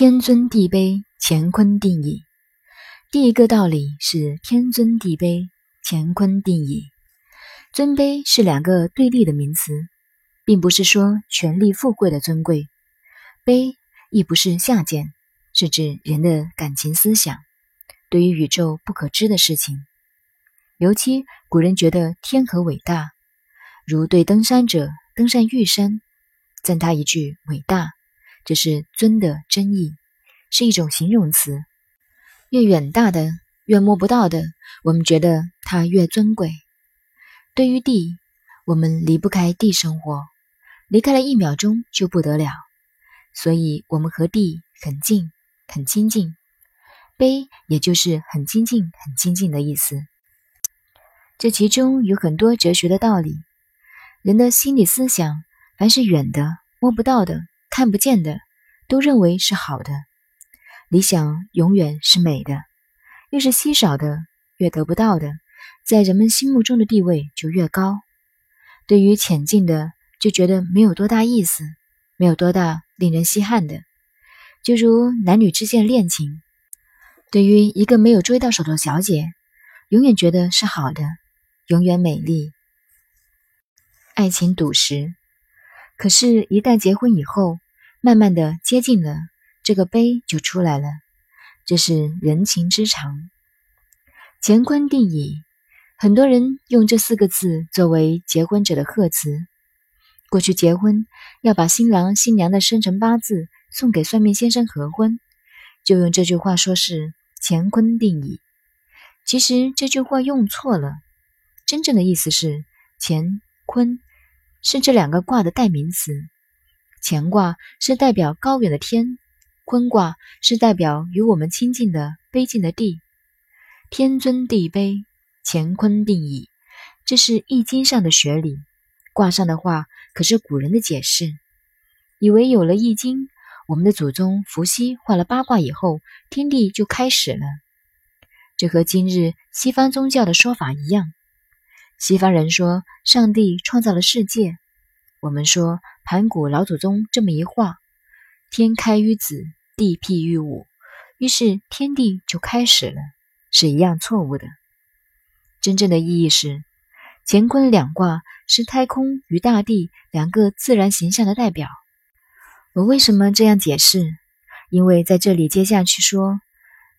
天尊地卑，乾坤定矣。第一个道理是天尊地卑，乾坤定矣。尊卑是两个对立的名词，并不是说权力富贵的尊贵，卑亦不是下贱，是指人的感情思想，对于宇宙不可知的事情。尤其古人觉得天和伟大，如对登山者登上玉山，赞他一句伟大。这是尊的真意，是一种形容词。越远大的，越摸不到的，我们觉得它越尊贵。对于地，我们离不开地生活，离开了一秒钟就不得了，所以我们和地很近，很亲近。悲，也就是很亲近、很亲近的意思。这其中有很多哲学的道理。人的心理思想，凡是远的、摸不到的。看不见的，都认为是好的。理想永远是美的，越是稀少的，越得不到的，在人们心目中的地位就越高。对于浅近的，就觉得没有多大意思，没有多大令人稀罕的。就如男女之间恋情，对于一个没有追到手的小姐，永远觉得是好的，永远美丽。爱情赌石。可是，一旦结婚以后，慢慢的接近了，这个悲就出来了。这是人情之常。乾坤定矣，很多人用这四个字作为结婚者的贺词。过去结婚要把新郎新娘的生辰八字送给算命先生合婚，就用这句话说是乾坤定矣。其实这句话用错了，真正的意思是乾坤。是这两个卦的代名词，乾卦是代表高远的天，坤卦是代表与我们亲近的卑近的地。天尊地卑，乾坤定矣。这是易经上的学理，卦上的话可是古人的解释。以为有了易经，我们的祖宗伏羲画了八卦以后，天地就开始了。这和今日西方宗教的说法一样。西方人说上帝创造了世界，我们说盘古老祖宗这么一画，天开于子，地辟于午，于是天地就开始了，是一样错误的。真正的意义是，乾坤两卦是太空与大地两个自然形象的代表。我为什么这样解释？因为在这里接下去说，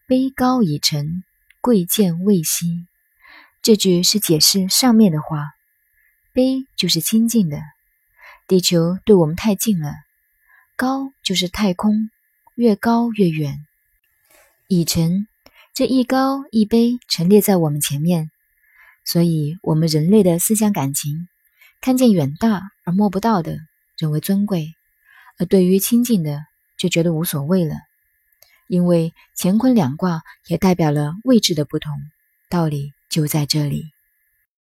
卑高已成，贵贱未息。这句是解释上面的话，卑就是亲近的，地球对我们太近了；高就是太空，越高越远。已成，这一高一卑陈列在我们前面，所以我们人类的思想感情，看见远大而摸不到的，认为尊贵；而对于亲近的，就觉得无所谓了。因为乾坤两卦也代表了位置的不同，道理。就在这里。